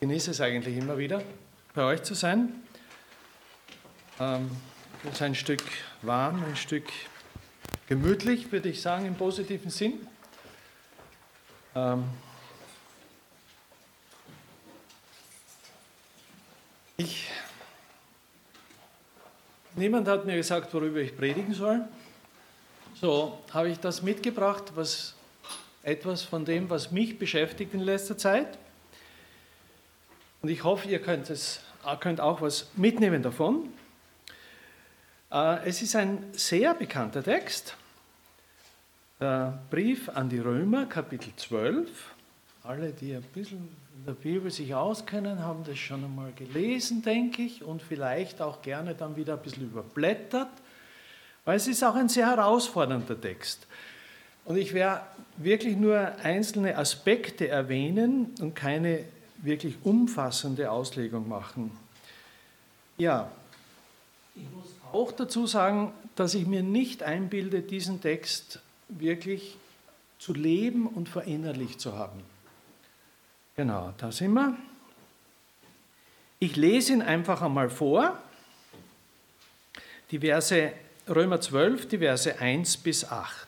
genieße es eigentlich immer wieder, bei euch zu sein. Ähm, es ist ein Stück warm, ein Stück gemütlich, würde ich sagen, im positiven Sinn. Ähm, ich, niemand hat mir gesagt, worüber ich predigen soll. So habe ich das mitgebracht, was etwas von dem, was mich beschäftigt in letzter Zeit. Und ich hoffe, ihr könnt, es, könnt auch was mitnehmen davon. Äh, es ist ein sehr bekannter Text. Der Brief an die Römer, Kapitel 12. Alle, die ein bisschen in der Bibel sich auskennen, haben das schon einmal gelesen, denke ich, und vielleicht auch gerne dann wieder ein bisschen überblättert, weil es ist auch ein sehr herausfordernder Text. Und ich werde wirklich nur einzelne Aspekte erwähnen und keine wirklich umfassende Auslegung machen. Ja, ich muss auch dazu sagen, dass ich mir nicht einbilde, diesen Text wirklich zu leben und verinnerlicht zu haben. Genau, da sind wir. Ich lese ihn einfach einmal vor. Die Verse Römer 12, die Verse 1 bis 8.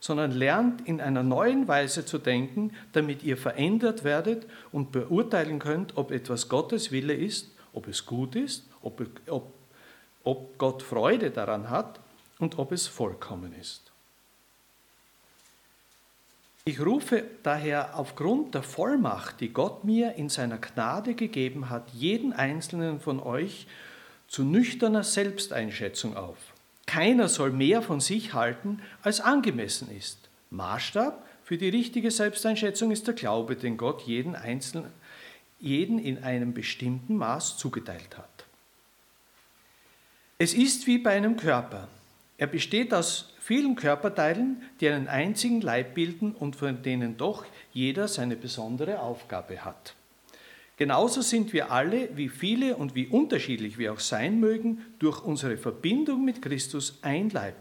sondern lernt in einer neuen Weise zu denken, damit ihr verändert werdet und beurteilen könnt, ob etwas Gottes Wille ist, ob es gut ist, ob, ob, ob Gott Freude daran hat und ob es vollkommen ist. Ich rufe daher aufgrund der Vollmacht, die Gott mir in seiner Gnade gegeben hat, jeden einzelnen von euch zu nüchterner Selbsteinschätzung auf. Keiner soll mehr von sich halten, als angemessen ist. Maßstab für die richtige Selbsteinschätzung ist der Glaube, den Gott jeden Einzelnen, jeden in einem bestimmten Maß zugeteilt hat. Es ist wie bei einem Körper. Er besteht aus vielen Körperteilen, die einen einzigen Leib bilden und von denen doch jeder seine besondere Aufgabe hat. Genauso sind wir alle, wie viele und wie unterschiedlich wir auch sein mögen, durch unsere Verbindung mit Christus ein Leib.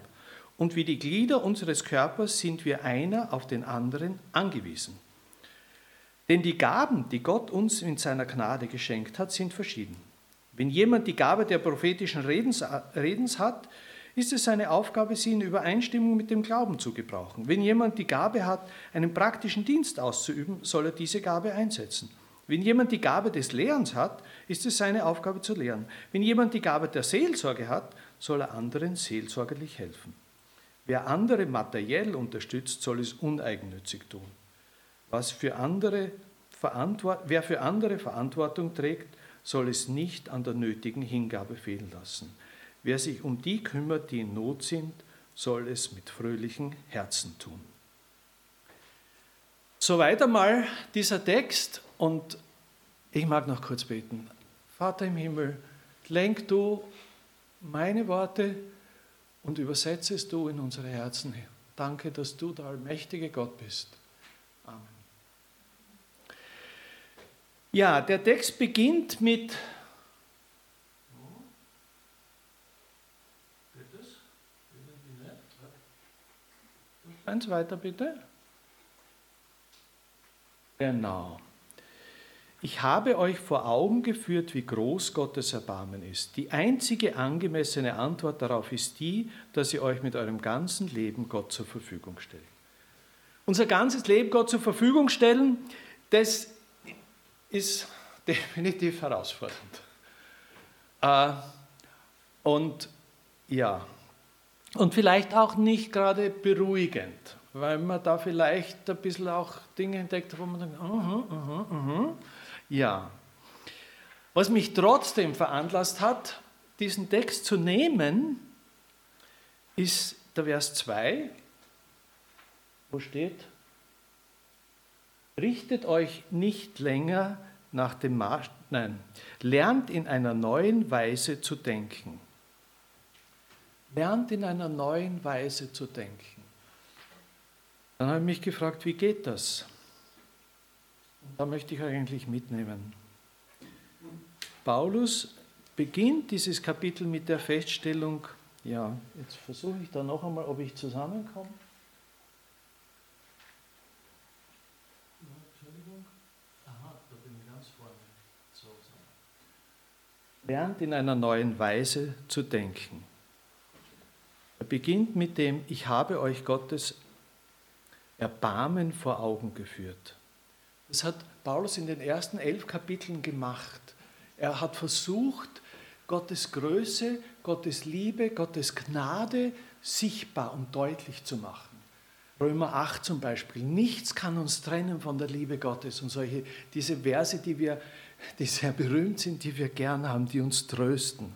Und wie die Glieder unseres Körpers sind wir einer auf den anderen angewiesen. Denn die Gaben, die Gott uns in seiner Gnade geschenkt hat, sind verschieden. Wenn jemand die Gabe der prophetischen Redens, Redens hat, ist es seine Aufgabe, sie in Übereinstimmung mit dem Glauben zu gebrauchen. Wenn jemand die Gabe hat, einen praktischen Dienst auszuüben, soll er diese Gabe einsetzen. Wenn jemand die Gabe des Lehrens hat, ist es seine Aufgabe zu lehren. Wenn jemand die Gabe der Seelsorge hat, soll er anderen seelsorgerlich helfen. Wer andere materiell unterstützt, soll es uneigennützig tun. Was für andere wer für andere Verantwortung trägt, soll es nicht an der nötigen Hingabe fehlen lassen. Wer sich um die kümmert, die in Not sind, soll es mit fröhlichen Herzen tun. Soweit einmal dieser Text und ich mag noch kurz beten. Vater im Himmel, lenk du meine Worte und übersetze es du in unsere Herzen. Danke, dass du der allmächtige Gott bist. Amen. Ja, der Text beginnt mit Eins weiter bitte. Genau. Ich habe euch vor Augen geführt, wie groß Gottes Erbarmen ist. Die einzige angemessene Antwort darauf ist die, dass ihr euch mit eurem ganzen Leben Gott zur Verfügung stellt. Unser ganzes Leben Gott zur Verfügung stellen, das ist definitiv herausfordernd. Äh, und ja, und vielleicht auch nicht gerade beruhigend, weil man da vielleicht ein bisschen auch Dinge entdeckt, wo man denkt, -huh, uh -huh. Ja. Was mich trotzdem veranlasst hat, diesen Text zu nehmen, ist der Vers 2, wo steht, richtet euch nicht länger nach dem Maß, nein, lernt in einer neuen Weise zu denken. lernt in einer neuen Weise zu denken. Dann habe ich mich gefragt, wie geht das? Da möchte ich eigentlich mitnehmen. Paulus beginnt dieses Kapitel mit der Feststellung, ja, jetzt versuche ich da noch einmal, ob ich zusammenkomme. lernt in einer neuen Weise zu denken. Er beginnt mit dem, ich habe euch Gottes Erbarmen vor Augen geführt. Das hat Paulus in den ersten elf Kapiteln gemacht. Er hat versucht, Gottes Größe, Gottes Liebe, Gottes Gnade sichtbar und deutlich zu machen. Römer 8 zum Beispiel. Nichts kann uns trennen von der Liebe Gottes und solche, diese Verse, die wir die sehr berühmt sind, die wir gern haben, die uns trösten.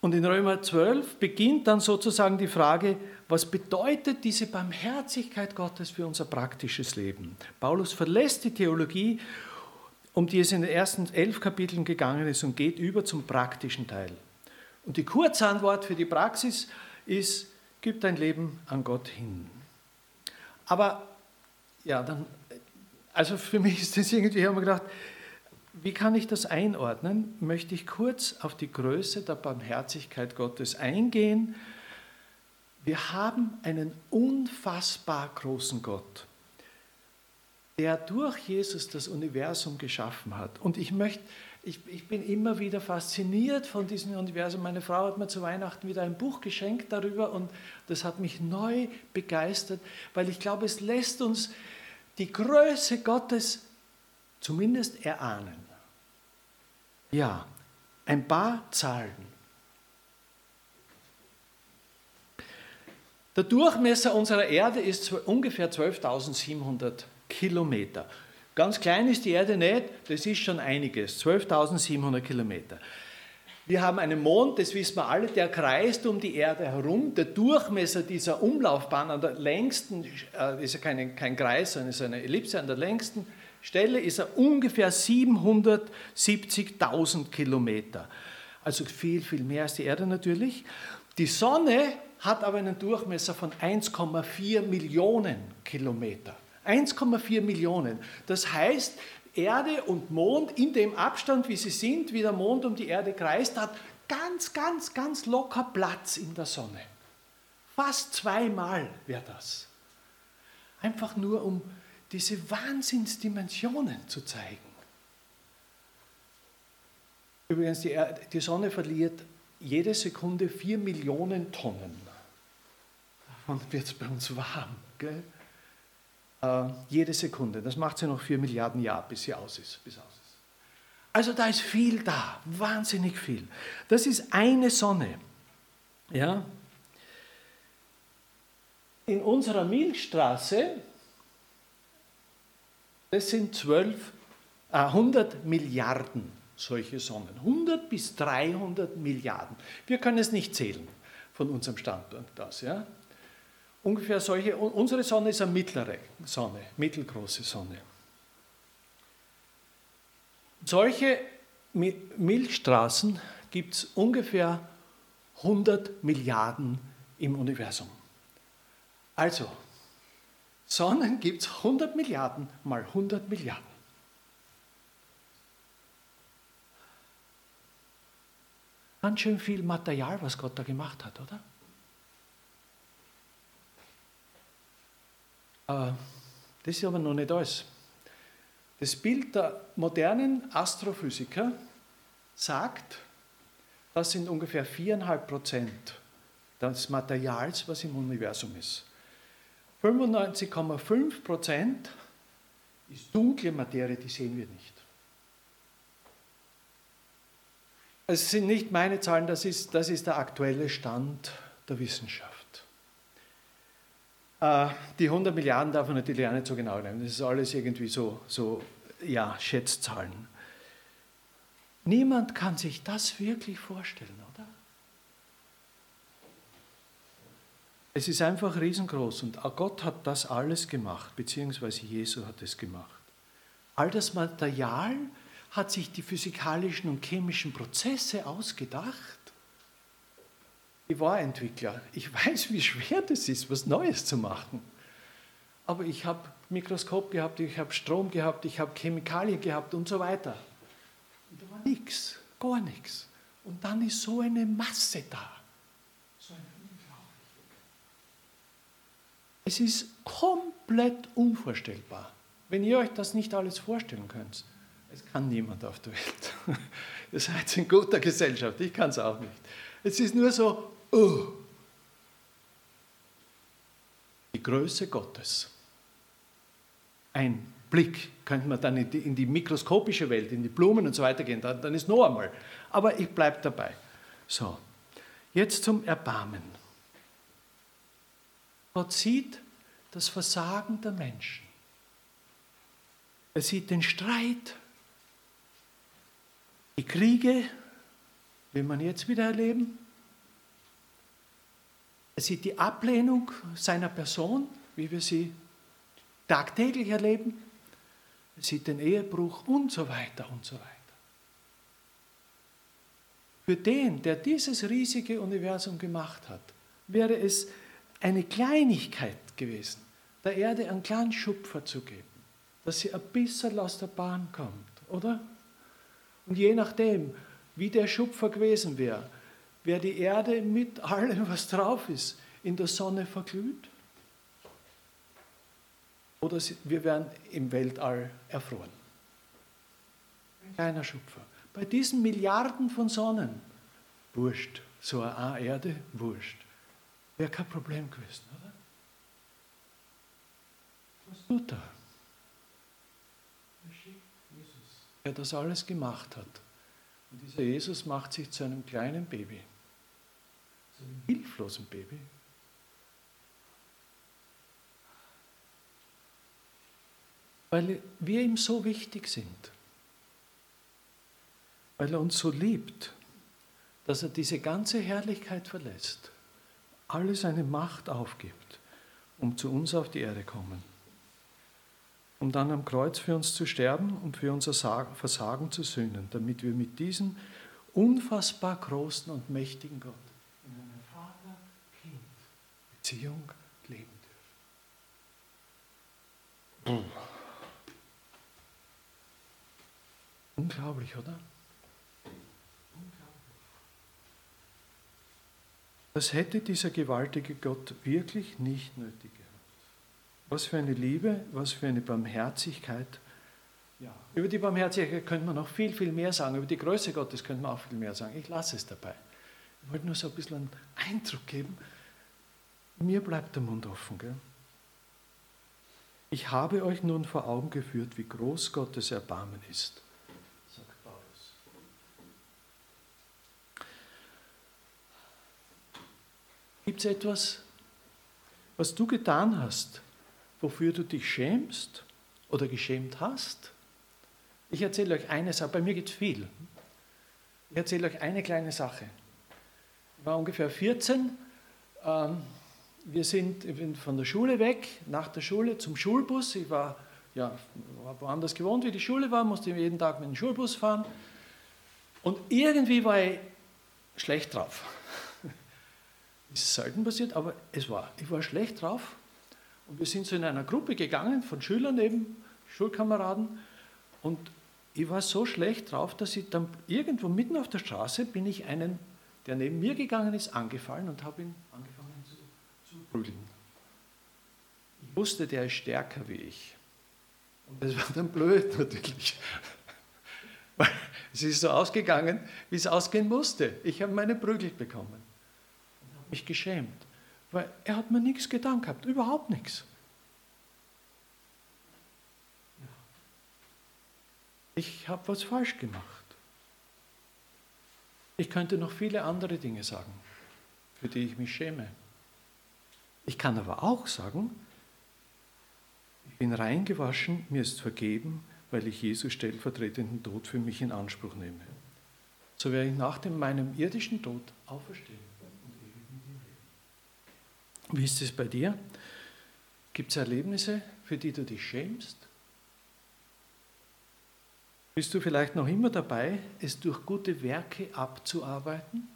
Und in Römer 12 beginnt dann sozusagen die Frage, was bedeutet diese Barmherzigkeit Gottes für unser praktisches Leben? Paulus verlässt die Theologie, um die es in den ersten elf Kapiteln gegangen ist, und geht über zum praktischen Teil. Und die Kurzantwort für die Praxis ist, gib dein Leben an Gott hin. Aber ja, dann also für mich ist das irgendwie, ich habe mir gedacht, wie kann ich das einordnen? Möchte ich kurz auf die Größe der Barmherzigkeit Gottes eingehen. Wir haben einen unfassbar großen Gott, der durch Jesus das Universum geschaffen hat. Und ich möchte, ich, ich bin immer wieder fasziniert von diesem Universum. Meine Frau hat mir zu Weihnachten wieder ein Buch geschenkt darüber und das hat mich neu begeistert, weil ich glaube, es lässt uns die Größe Gottes zumindest erahnen. Ja, ein paar Zahlen. Der Durchmesser unserer Erde ist ungefähr 12.700 Kilometer. Ganz klein ist die Erde nicht, das ist schon einiges, 12.700 Kilometer. Wir haben einen Mond, das wissen wir alle, der kreist um die Erde herum. Der Durchmesser dieser Umlaufbahn an der längsten, äh, ist ja kein, kein Kreis, sondern ist eine Ellipse, an der längsten Stelle ist er ungefähr 770.000 Kilometer. Also viel, viel mehr als die Erde natürlich. Die Sonne hat aber einen Durchmesser von 1,4 Millionen Kilometer. 1,4 Millionen. Das heißt, Erde und Mond in dem Abstand, wie sie sind, wie der Mond um die Erde kreist, hat ganz, ganz, ganz locker Platz in der Sonne. Fast zweimal wäre das. Einfach nur, um diese Wahnsinnsdimensionen zu zeigen. Übrigens, die, Erde, die Sonne verliert jede Sekunde vier Millionen Tonnen. Davon wird es bei uns warm. Gell? Äh, jede Sekunde. Das macht sie noch vier Milliarden Jahre, bis sie aus ist. Bis aus ist. Also da ist viel da, wahnsinnig viel. Das ist eine Sonne. Ja? In unserer Milchstraße, das sind 12, äh, 100 Milliarden solche Sonnen. 100 bis 300 Milliarden. Wir können es nicht zählen von unserem Standpunkt aus. Ja? ungefähr solche, unsere Sonne ist eine mittlere Sonne, mittelgroße Sonne. Solche Milchstraßen gibt es ungefähr 100 Milliarden im Universum. Also, Sonnen gibt es 100 Milliarden mal 100 Milliarden. Ganz schön viel Material, was Gott da gemacht hat, oder? Äh, das ist aber noch nicht alles. Das Bild der modernen Astrophysiker sagt, das sind ungefähr 4,5 Prozent des Materials, was im Universum ist. 95,5 Prozent ist dunkle Materie, die sehen wir nicht. Es sind nicht meine Zahlen, das ist, das ist der aktuelle Stand der Wissenschaft. Äh, die 100 Milliarden darf man natürlich auch nicht so genau nehmen. Das ist alles irgendwie so, so ja, Schätzzahlen. Niemand kann sich das wirklich vorstellen, oder? Es ist einfach riesengroß und Gott hat das alles gemacht, beziehungsweise Jesus hat es gemacht. All das Material hat sich die physikalischen und chemischen Prozesse ausgedacht Ich war Entwickler. Ich weiß, wie schwer das ist, was Neues zu machen. Aber ich habe Mikroskop gehabt, ich habe Strom gehabt, ich habe Chemikalien gehabt und so weiter. Und da war nichts, gar nichts. Und dann ist so eine Masse da. So eine es ist komplett unvorstellbar. Wenn ihr euch das nicht alles vorstellen könnt, es kann niemand auf der Welt. Ihr seid in guter Gesellschaft, ich kann es auch nicht. Es ist nur so, oh. die Größe Gottes. Ein Blick, könnte man dann in die, in die, mikroskopische Welt, in die Blumen und so weiter gehen, dann, dann ist noch einmal. Aber ich bleibe dabei. So, jetzt zum Erbarmen. Gott sieht das Versagen der Menschen. Er sieht den Streit, die Kriege, will man jetzt wieder erleben. Er sieht die Ablehnung seiner Person, wie wir sie tagtäglich erleben. Er sieht den Ehebruch und so weiter und so weiter. Für den, der dieses riesige Universum gemacht hat, wäre es eine Kleinigkeit gewesen, der Erde einen kleinen Schupfer zu geben, dass sie ein bisschen aus der Bahn kommt, oder? Und je nachdem, wie der Schupfer gewesen wäre, wäre die Erde mit allem, was drauf ist, in der Sonne verglüht. Oder wir wären im Weltall erfroren. Ein kleiner Schupfer. Bei diesen Milliarden von Sonnen, wurscht. So eine Erde, wurscht. Wäre kein Problem gewesen, oder? Was tut er? Der das alles gemacht hat. Und dieser Jesus macht sich zu einem kleinen Baby, zu einem hilflosen Baby. Weil wir ihm so wichtig sind, weil er uns so liebt, dass er diese ganze Herrlichkeit verlässt, alle seine Macht aufgibt, um zu uns auf die Erde kommen um dann am Kreuz für uns zu sterben und für unser Versagen zu sühnen, damit wir mit diesem unfassbar großen und mächtigen Gott in einer Vater-Kind-Beziehung leben dürfen. Unglaublich, oder? Das hätte dieser gewaltige Gott wirklich nicht nötig. Was für eine Liebe, was für eine Barmherzigkeit. Ja. Über die Barmherzigkeit könnte man noch viel, viel mehr sagen. Über die Größe Gottes könnte man auch viel mehr sagen. Ich lasse es dabei. Ich wollte nur so ein bisschen einen Eindruck geben. Mir bleibt der Mund offen. Gell? Ich habe euch nun vor Augen geführt, wie groß Gottes Erbarmen ist, sagt Paulus. Gibt es etwas, was du getan hast, wofür du dich schämst oder geschämt hast? Ich erzähle euch eine Sache, bei mir geht es viel. Ich erzähle euch eine kleine Sache. Ich war ungefähr 14. Ähm, wir sind von der Schule weg, nach der Schule zum Schulbus. Ich war, ja, woanders gewohnt, wie die Schule war, musste jeden Tag mit dem Schulbus fahren. Und irgendwie war ich schlecht drauf. Ist selten passiert, aber es war. Ich war schlecht drauf und wir sind so in einer Gruppe gegangen von Schülern eben, Schulkameraden. Und ich war so schlecht drauf, dass ich dann irgendwo mitten auf der Straße bin ich einen, der neben mir gegangen ist, angefallen und habe ihn angefangen zu, zu prügeln. Ich wusste, der ist stärker wie ich. Und das war dann blöd natürlich. Weil es ist so ausgegangen, wie es ausgehen musste. Ich habe meine Prügel bekommen und habe mich geschämt. Weil er hat mir nichts getan gehabt, überhaupt nichts. Ich habe was falsch gemacht. Ich könnte noch viele andere Dinge sagen, für die ich mich schäme. Ich kann aber auch sagen, ich bin reingewaschen, mir ist vergeben, weil ich Jesus stellvertretenden Tod für mich in Anspruch nehme. So werde ich nach dem, meinem irdischen Tod auferstehen. Wie ist es bei dir? Gibt es Erlebnisse, für die du dich schämst? Bist du vielleicht noch immer dabei, es durch gute Werke abzuarbeiten?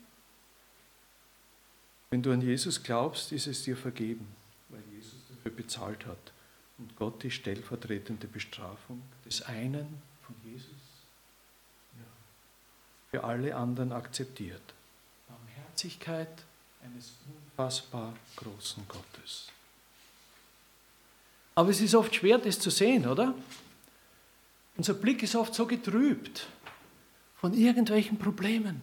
Wenn du an Jesus glaubst, ist es dir vergeben, weil Jesus dafür bezahlt hat und Gott die stellvertretende Bestrafung des einen von Jesus für alle anderen akzeptiert. Barmherzigkeit eines unfassbar großen Gottes. Aber es ist oft schwer, das zu sehen, oder? Unser Blick ist oft so getrübt von irgendwelchen Problemen.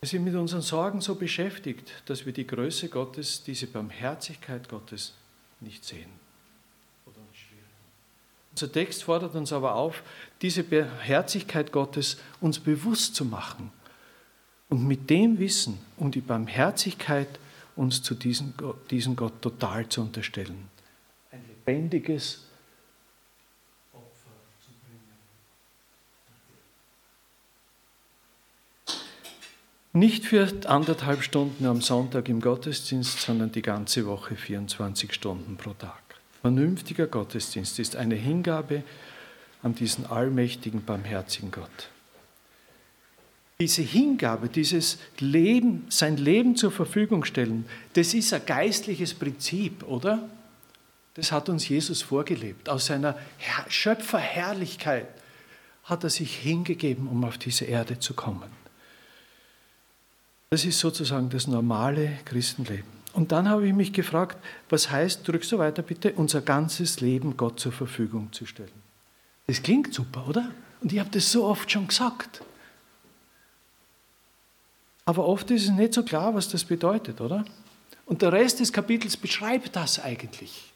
Wir sind mit unseren Sorgen so beschäftigt, dass wir die Größe Gottes, diese Barmherzigkeit Gottes nicht sehen. Unser Text fordert uns aber auf, diese Barmherzigkeit Gottes uns bewusst zu machen und mit dem Wissen um die Barmherzigkeit uns zu diesem Gott, diesem Gott total zu unterstellen. Ein lebendiges Opfer zu bringen. Nicht für anderthalb Stunden am Sonntag im Gottesdienst, sondern die ganze Woche 24 Stunden pro Tag. Vernünftiger Gottesdienst ist eine Hingabe an diesen allmächtigen, barmherzigen Gott diese Hingabe, dieses Leben, sein Leben zur Verfügung stellen, das ist ein geistliches Prinzip, oder? Das hat uns Jesus vorgelebt. Aus seiner Schöpferherrlichkeit hat er sich hingegeben, um auf diese Erde zu kommen. Das ist sozusagen das normale Christenleben. Und dann habe ich mich gefragt, was heißt, drückst du weiter bitte, unser ganzes Leben Gott zur Verfügung zu stellen. Das klingt super, oder? Und ich habe das so oft schon gesagt. Aber oft ist es nicht so klar, was das bedeutet, oder? Und der Rest des Kapitels beschreibt das eigentlich.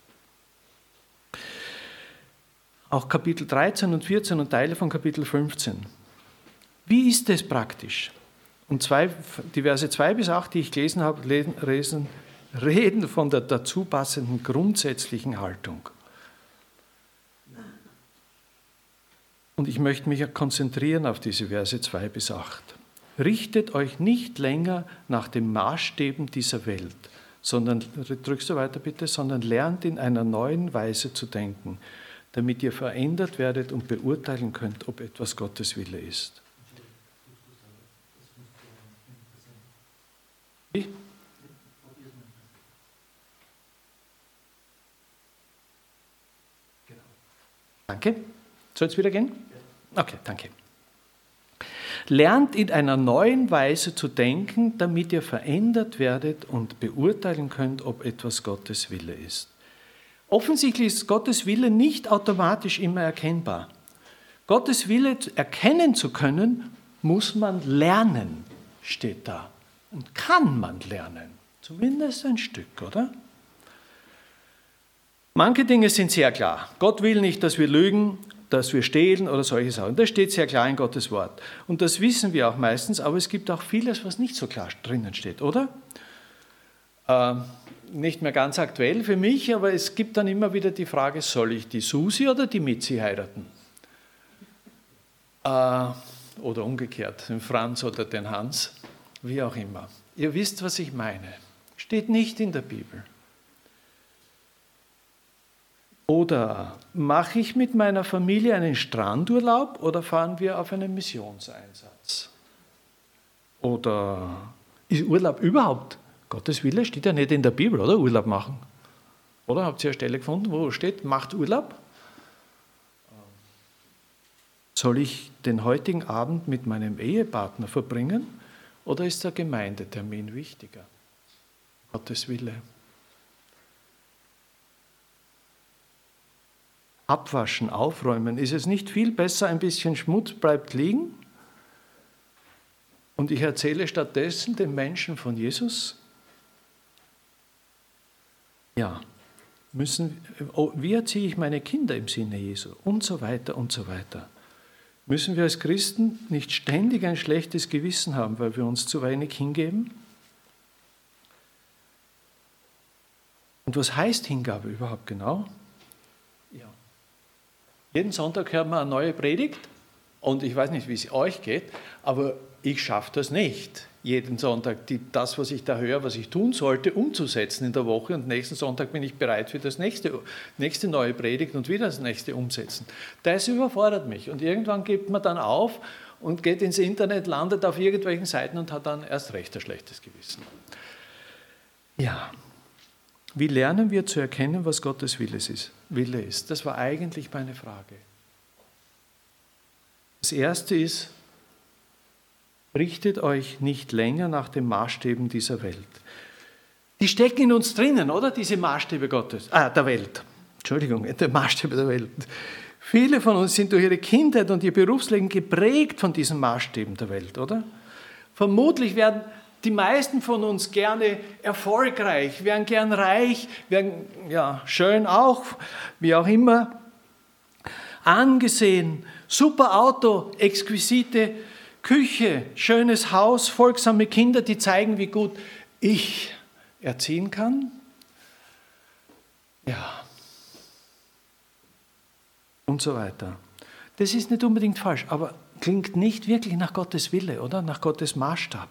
Auch Kapitel 13 und 14 und Teile von Kapitel 15. Wie ist das praktisch? Und zwei, die Verse 2 bis 8, die ich gelesen habe, lesen, reden von der dazu passenden grundsätzlichen Haltung. Und ich möchte mich konzentrieren auf diese Verse 2 bis 8. Richtet euch nicht länger nach den Maßstäben dieser Welt, sondern, drückst du weiter bitte, sondern lernt in einer neuen Weise zu denken, damit ihr verändert werdet und beurteilen könnt, ob etwas Gottes Wille ist. Wie? Danke. Soll es wieder gehen? Okay, danke. Lernt in einer neuen Weise zu denken, damit ihr verändert werdet und beurteilen könnt, ob etwas Gottes Wille ist. Offensichtlich ist Gottes Wille nicht automatisch immer erkennbar. Gottes Wille erkennen zu können, muss man lernen, steht da. Und kann man lernen. Zumindest ein Stück, oder? Manche Dinge sind sehr klar. Gott will nicht, dass wir lügen dass wir stehlen oder solche Sachen. Das steht sehr klar in Gottes Wort. Und das wissen wir auch meistens, aber es gibt auch vieles, was nicht so klar drinnen steht, oder? Äh, nicht mehr ganz aktuell für mich, aber es gibt dann immer wieder die Frage, soll ich die Susi oder die Mitzi heiraten? Äh, oder umgekehrt, den Franz oder den Hans, wie auch immer. Ihr wisst, was ich meine. Steht nicht in der Bibel. Oder mache ich mit meiner Familie einen Strandurlaub oder fahren wir auf einen Missionseinsatz? Oder ist Urlaub überhaupt? Gottes Wille steht ja nicht in der Bibel, oder? Urlaub machen. Oder habt ihr eine Stelle gefunden, wo steht, macht Urlaub? Soll ich den heutigen Abend mit meinem Ehepartner verbringen oder ist der Gemeindetermin wichtiger? Gottes Wille. Abwaschen, aufräumen. Ist es nicht viel besser, ein bisschen Schmutz bleibt liegen? Und ich erzähle stattdessen den Menschen von Jesus? Ja, müssen, oh, wie erziehe ich meine Kinder im Sinne Jesu? Und so weiter und so weiter. Müssen wir als Christen nicht ständig ein schlechtes Gewissen haben, weil wir uns zu wenig hingeben? Und was heißt Hingabe überhaupt genau? Jeden Sonntag hört man eine neue Predigt und ich weiß nicht, wie es euch geht, aber ich schaffe das nicht, jeden Sonntag die, das, was ich da höre, was ich tun sollte, umzusetzen in der Woche und nächsten Sonntag bin ich bereit für das nächste, nächste neue Predigt und wieder das nächste umsetzen. Das überfordert mich und irgendwann gibt man dann auf und geht ins Internet, landet auf irgendwelchen Seiten und hat dann erst recht ein schlechtes Gewissen. Ja, wie lernen wir zu erkennen, was Gottes Wille ist? Das war eigentlich meine Frage. Das erste ist, richtet euch nicht länger nach den Maßstäben dieser Welt. Die stecken in uns drinnen, oder? Diese Maßstäbe Gottes, ah, der Welt. Entschuldigung, der Maßstäbe der Welt. Viele von uns sind durch ihre Kindheit und ihr Berufsleben geprägt von diesen Maßstäben der Welt, oder? Vermutlich werden die meisten von uns gerne erfolgreich, wären gern reich, wären ja, schön auch, wie auch immer, angesehen, super Auto, exquisite Küche, schönes Haus, folgsame Kinder, die zeigen, wie gut ich erziehen kann. Ja. Und so weiter. Das ist nicht unbedingt falsch, aber klingt nicht wirklich nach Gottes Wille, oder? Nach Gottes Maßstab.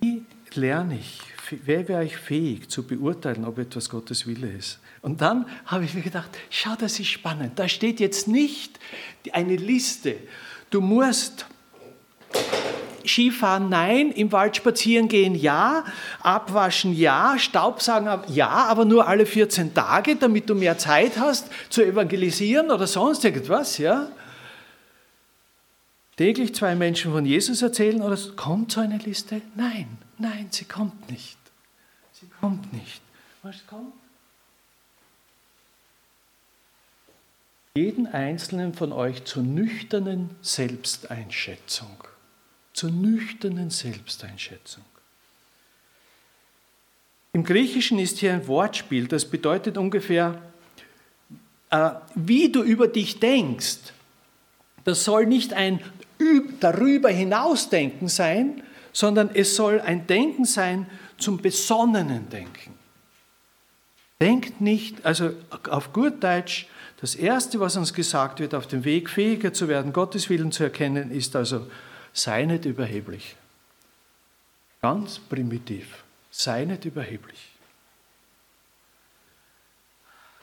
Wie lerne ich, wer wäre ich fähig zu beurteilen, ob etwas Gottes Wille ist? Und dann habe ich mir gedacht, schau, das ist spannend. Da steht jetzt nicht eine Liste. Du musst Skifahren nein, im Wald spazieren gehen ja, abwaschen ja, Staubsaugen ja, aber nur alle 14 Tage, damit du mehr Zeit hast zu evangelisieren oder sonst irgendwas, ja. Täglich zwei Menschen von Jesus erzählen oder kommt so eine Liste? Nein, nein, sie kommt nicht. Sie kommt nicht. Was kommt? jeden einzelnen von euch zur nüchternen Selbsteinschätzung. Zur nüchternen Selbsteinschätzung. Im Griechischen ist hier ein Wortspiel, das bedeutet ungefähr, äh, wie du über dich denkst. Das soll nicht ein darüber hinausdenken sein, sondern es soll ein Denken sein zum besonnenen Denken. Denkt nicht, also auf gut Deutsch, das Erste, was uns gesagt wird, auf dem Weg fähiger zu werden, Gottes Willen zu erkennen, ist also, sei nicht überheblich. Ganz primitiv, sei nicht überheblich.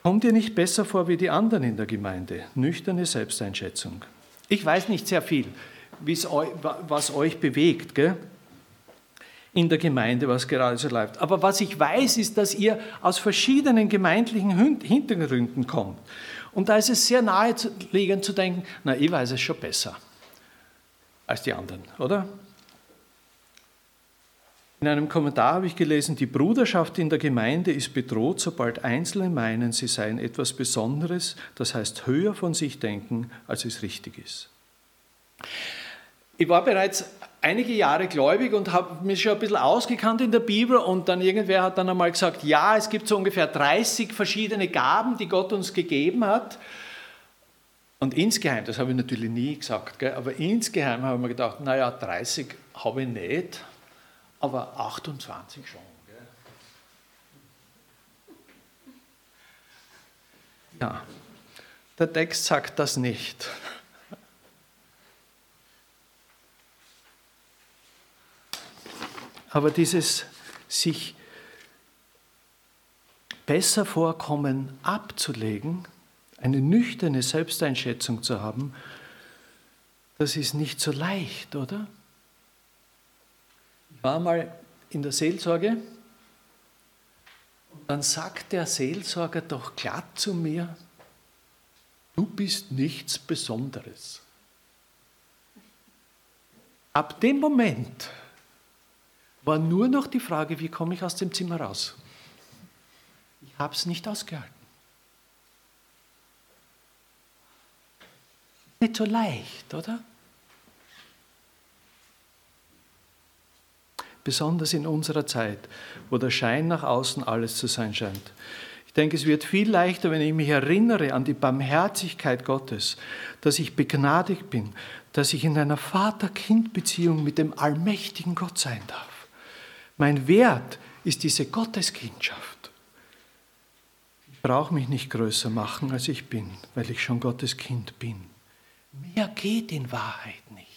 Kommt ihr nicht besser vor wie die anderen in der Gemeinde? Nüchterne Selbsteinschätzung. Ich weiß nicht sehr viel, was euch bewegt. Gell? in der Gemeinde, was gerade so läuft. Aber was ich weiß, ist, dass ihr aus verschiedenen gemeindlichen Hintergründen kommt. Und da ist es sehr naheliegend zu denken, na, ich weiß es schon besser als die anderen, oder? In einem Kommentar habe ich gelesen, die Bruderschaft in der Gemeinde ist bedroht, sobald Einzelne meinen, sie seien etwas Besonderes, das heißt höher von sich denken, als es richtig ist. Ich war bereits einige Jahre gläubig und habe mich schon ein bisschen ausgekannt in der Bibel und dann irgendwer hat dann einmal gesagt, ja, es gibt so ungefähr 30 verschiedene Gaben, die Gott uns gegeben hat. Und insgeheim, das habe ich natürlich nie gesagt, gell, aber insgeheim habe ich mir gedacht, naja, 30 habe ich nicht, aber 28 schon. Ja, der Text sagt das nicht. Aber dieses sich besser vorkommen abzulegen, eine nüchterne Selbsteinschätzung zu haben, das ist nicht so leicht, oder? War mal in der Seelsorge und dann sagt der Seelsorger doch glatt zu mir, du bist nichts Besonderes. Ab dem Moment war nur noch die Frage, wie komme ich aus dem Zimmer raus? Ich habe es nicht ausgehalten. Nicht so leicht, oder? Besonders in unserer Zeit, wo der Schein nach außen alles zu sein scheint. Ich denke, es wird viel leichter, wenn ich mich erinnere an die Barmherzigkeit Gottes, dass ich begnadigt bin, dass ich in einer Vater-Kind-Beziehung mit dem allmächtigen Gott sein darf. Mein Wert ist diese Gotteskindschaft. Ich brauche mich nicht größer machen, als ich bin, weil ich schon Gottes Kind bin. Mehr geht in Wahrheit nicht.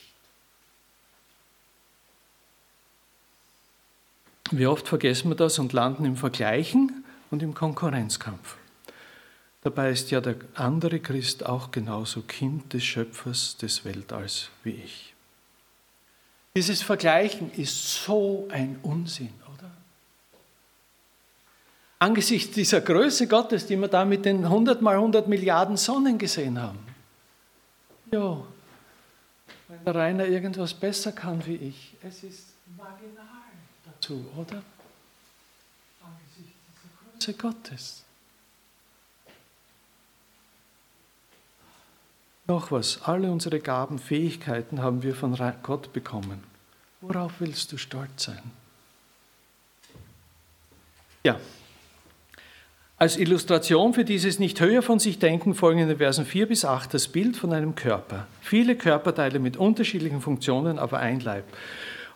Wie oft vergessen wir das und landen im Vergleichen und im Konkurrenzkampf. Dabei ist ja der andere Christ auch genauso Kind des Schöpfers des Weltalls wie ich. Dieses Vergleichen ist so ein Unsinn, oder? Angesichts dieser Größe Gottes, die wir da mit den 100 mal 100 Milliarden Sonnen gesehen haben. Ja, wenn der Rainer irgendwas besser kann wie ich, es ist marginal dazu, oder? Angesichts dieser Größe Gottes. Noch was, alle unsere Gaben, Fähigkeiten haben wir von Gott bekommen. Worauf willst du stolz sein? Ja, als Illustration für dieses nicht höher von sich denken folgen in den Versen 4 bis 8 das Bild von einem Körper. Viele Körperteile mit unterschiedlichen Funktionen, aber ein Leib.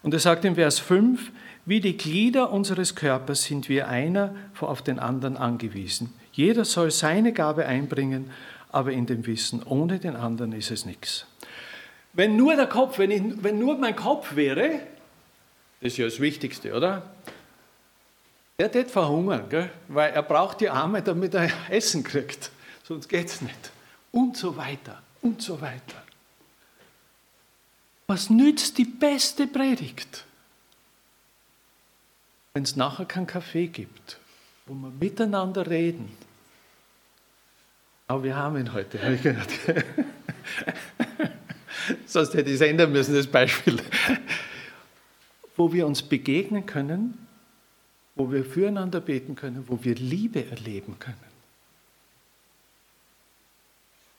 Und er sagt im Vers 5, wie die Glieder unseres Körpers sind wir einer auf den anderen angewiesen. Jeder soll seine Gabe einbringen aber in dem Wissen, ohne den anderen ist es nichts. Wenn nur der Kopf, wenn, ich, wenn nur mein Kopf wäre, das ist ja das Wichtigste, oder? Der wird verhungern, gell? weil er braucht die Arme, damit er Essen kriegt. Sonst geht es nicht. Und so weiter, und so weiter. Was nützt die beste Predigt, wenn es nachher keinen Kaffee gibt, wo wir miteinander reden? Aber wir haben ihn heute, habe ich gehört. Sonst hätte ich es ändern müssen, das Beispiel. Wo wir uns begegnen können, wo wir füreinander beten können, wo wir Liebe erleben können.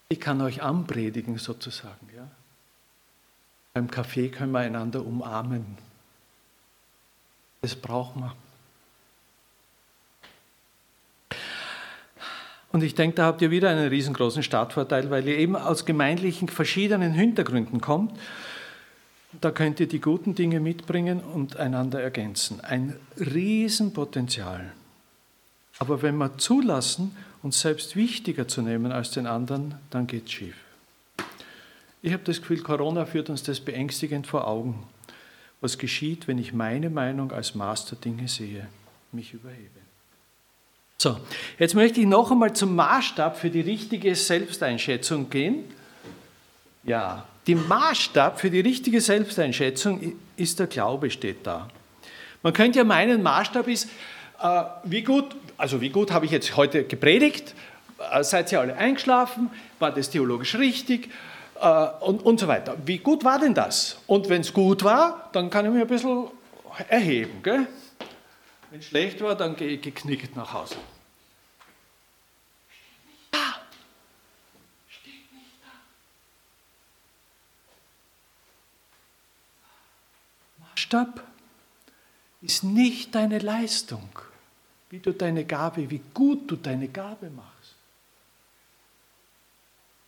Ich kann euch anpredigen sozusagen. Ja? Beim Kaffee können wir einander umarmen. Das brauchen wir. Und ich denke, da habt ihr wieder einen riesengroßen Startvorteil, weil ihr eben aus gemeindlichen verschiedenen Hintergründen kommt. Da könnt ihr die guten Dinge mitbringen und einander ergänzen. Ein Riesenpotenzial. Aber wenn wir zulassen, uns selbst wichtiger zu nehmen als den anderen, dann geht es schief. Ich habe das Gefühl, Corona führt uns das beängstigend vor Augen. Was geschieht, wenn ich meine Meinung als Maß der Dinge sehe, mich überhebe? So, jetzt möchte ich noch einmal zum Maßstab für die richtige Selbsteinschätzung gehen. Ja, der Maßstab für die richtige Selbsteinschätzung ist der Glaube, steht da. Man könnte ja meinen, Maßstab ist, äh, wie gut, also wie gut habe ich jetzt heute gepredigt, äh, seid ihr alle eingeschlafen, war das theologisch richtig äh, und, und so weiter. Wie gut war denn das? Und wenn es gut war, dann kann ich mich ein bisschen erheben. Wenn es schlecht war, dann gehe ich geknickt nach Hause. Maßstab ist nicht deine Leistung, wie du deine Gabe, wie gut du deine Gabe machst.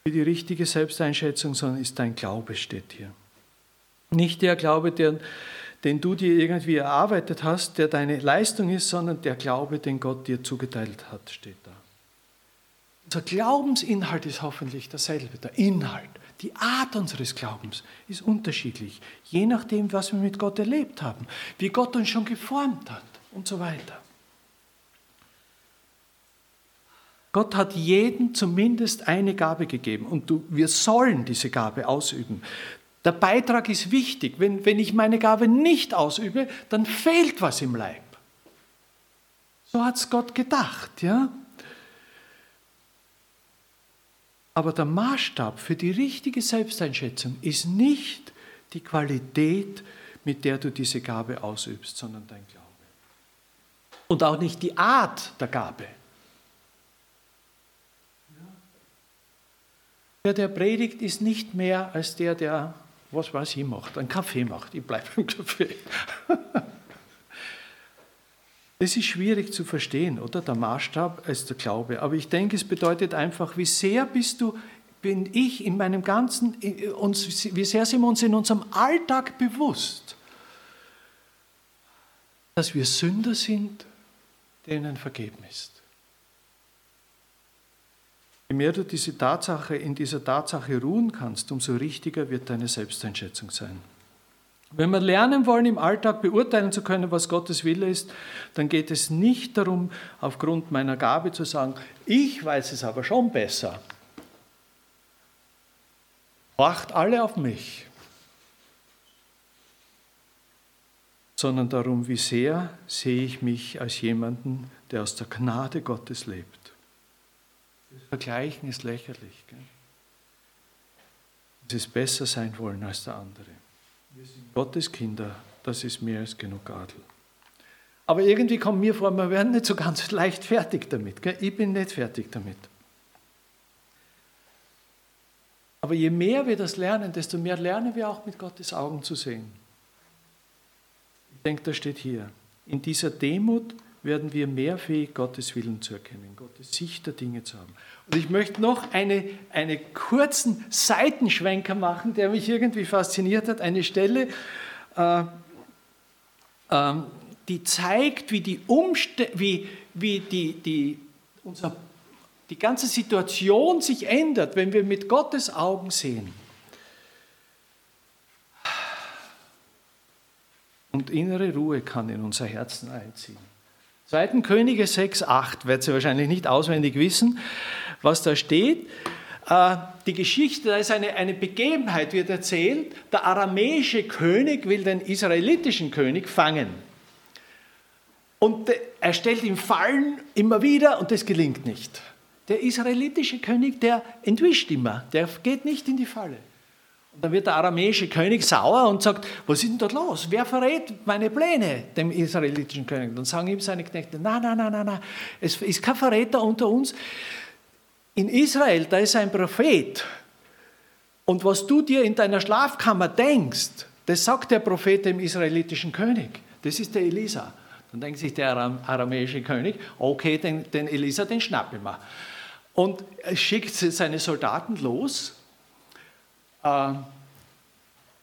Für die richtige Selbsteinschätzung, sondern ist dein Glaube, steht hier. Nicht der Glaube, der, den du dir irgendwie erarbeitet hast, der deine Leistung ist, sondern der Glaube, den Gott dir zugeteilt hat, steht da. Unser Glaubensinhalt ist hoffentlich derselbe, der Inhalt. Die Art unseres Glaubens ist unterschiedlich, je nachdem, was wir mit Gott erlebt haben, wie Gott uns schon geformt hat und so weiter. Gott hat jedem zumindest eine Gabe gegeben und du, wir sollen diese Gabe ausüben. Der Beitrag ist wichtig. Wenn, wenn ich meine Gabe nicht ausübe, dann fehlt was im Leib. So hat es Gott gedacht. Ja? Aber der Maßstab für die richtige Selbsteinschätzung ist nicht die Qualität, mit der du diese Gabe ausübst, sondern dein Glaube. Und auch nicht die Art der Gabe. Der, der predigt, ist nicht mehr als der, der, was weiß ich, macht, einen Kaffee macht. Ich bleibe im Kaffee. Das ist schwierig zu verstehen, oder? Der Maßstab als der Glaube. Aber ich denke, es bedeutet einfach, wie sehr bist du, bin ich in meinem ganzen, uns, wie sehr sind wir uns in unserem Alltag bewusst, dass wir Sünder sind, denen vergeben ist. Je mehr du diese Tatsache, in dieser Tatsache ruhen kannst, umso richtiger wird deine Selbsteinschätzung sein. Wenn wir lernen wollen, im Alltag beurteilen zu können, was Gottes Wille ist, dann geht es nicht darum, aufgrund meiner Gabe zu sagen, ich weiß es aber schon besser. Wacht alle auf mich. Sondern darum, wie sehr sehe ich mich als jemanden, der aus der Gnade Gottes lebt. Das Vergleichen ist lächerlich. Gell? Es ist besser sein wollen als der andere. Wir sind Gottes Kinder, das ist mehr als genug Adel. Aber irgendwie kommt mir vor, wir werden nicht so ganz leicht fertig damit. Gell? Ich bin nicht fertig damit. Aber je mehr wir das lernen, desto mehr lernen wir auch mit Gottes Augen zu sehen. Ich denke, das steht hier. In dieser Demut werden wir mehr fähig, Gottes Willen zu erkennen, Gottes Sicht der Dinge zu haben. Und ich möchte noch einen eine kurzen Seitenschwenker machen, der mich irgendwie fasziniert hat. Eine Stelle, äh, äh, die zeigt, wie die, Umste wie, wie die, die, unser, die ganze Situation sich ändert, wenn wir mit Gottes Augen sehen. Und innere Ruhe kann in unser Herzen einziehen. 2. Könige 6, 8, werdet ihr wahrscheinlich nicht auswendig wissen, was da steht. Äh, die Geschichte, da ist eine, eine Begebenheit, wird erzählt. Der aramäische König will den israelitischen König fangen. Und er stellt ihm Fallen immer wieder und das gelingt nicht. Der israelitische König, der entwischt immer, der geht nicht in die Falle. Dann wird der aramäische König sauer und sagt, was ist denn dort los? Wer verrät meine Pläne dem israelitischen König? Dann sagen ihm seine Knechte, nein, nein, nein, nein, es ist kein Verräter unter uns. In Israel, da ist ein Prophet. Und was du dir in deiner Schlafkammer denkst, das sagt der Prophet dem israelitischen König. Das ist der Elisa. Dann denkt sich der aramäische König, okay, den, den Elisa, den schnappen wir. Und er schickt seine Soldaten los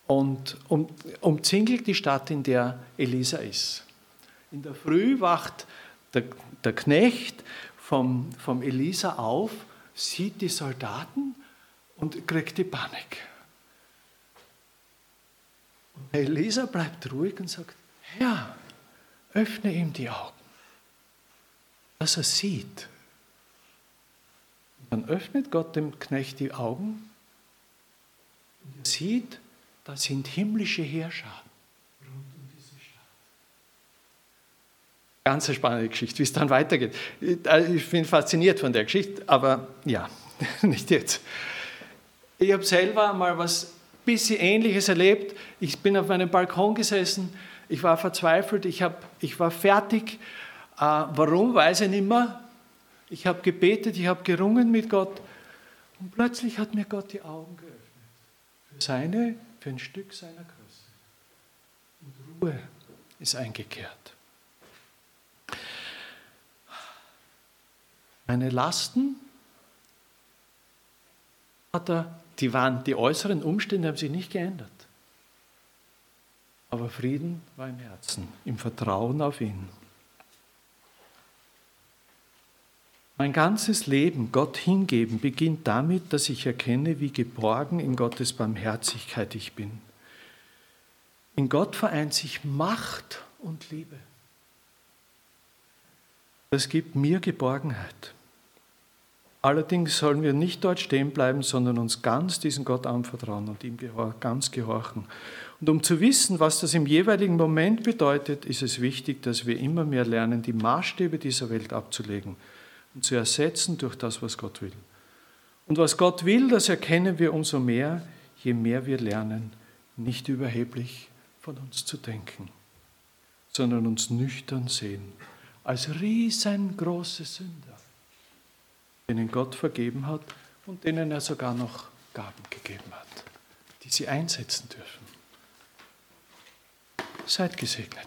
und um, umzingelt die Stadt, in der Elisa ist. In der Früh wacht der, der Knecht vom, vom Elisa auf, sieht die Soldaten und kriegt die Panik. Elisa bleibt ruhig und sagt, Herr, öffne ihm die Augen, dass er sieht. Dann öffnet Gott dem Knecht die Augen und er sieht, da sind himmlische Stadt. Ganz eine spannende Geschichte, wie es dann weitergeht. Ich bin fasziniert von der Geschichte, aber ja, nicht jetzt. Ich habe selber mal was bisschen Ähnliches erlebt. Ich bin auf meinem Balkon gesessen, ich war verzweifelt, ich, hab, ich war fertig. Äh, warum, weiß ich nicht mehr. Ich habe gebetet, ich habe gerungen mit Gott und plötzlich hat mir Gott die Augen geöffnet seine, für ein Stück seiner Größe. Und Ruhe ist eingekehrt. Meine Lasten hat er, die, waren, die äußeren Umstände haben sich nicht geändert. Aber Frieden war im Herzen, im Vertrauen auf ihn. Mein ganzes Leben Gott hingeben beginnt damit, dass ich erkenne, wie geborgen in Gottes Barmherzigkeit ich bin. In Gott vereint sich Macht und Liebe. Das gibt mir Geborgenheit. Allerdings sollen wir nicht dort stehen bleiben, sondern uns ganz diesem Gott anvertrauen und ihm ganz gehorchen. Und um zu wissen, was das im jeweiligen Moment bedeutet, ist es wichtig, dass wir immer mehr lernen, die Maßstäbe dieser Welt abzulegen und zu ersetzen durch das, was Gott will. Und was Gott will, das erkennen wir umso mehr, je mehr wir lernen, nicht überheblich von uns zu denken, sondern uns nüchtern sehen als riesengroße Sünder, denen Gott vergeben hat und denen er sogar noch Gaben gegeben hat, die sie einsetzen dürfen. Seid gesegnet.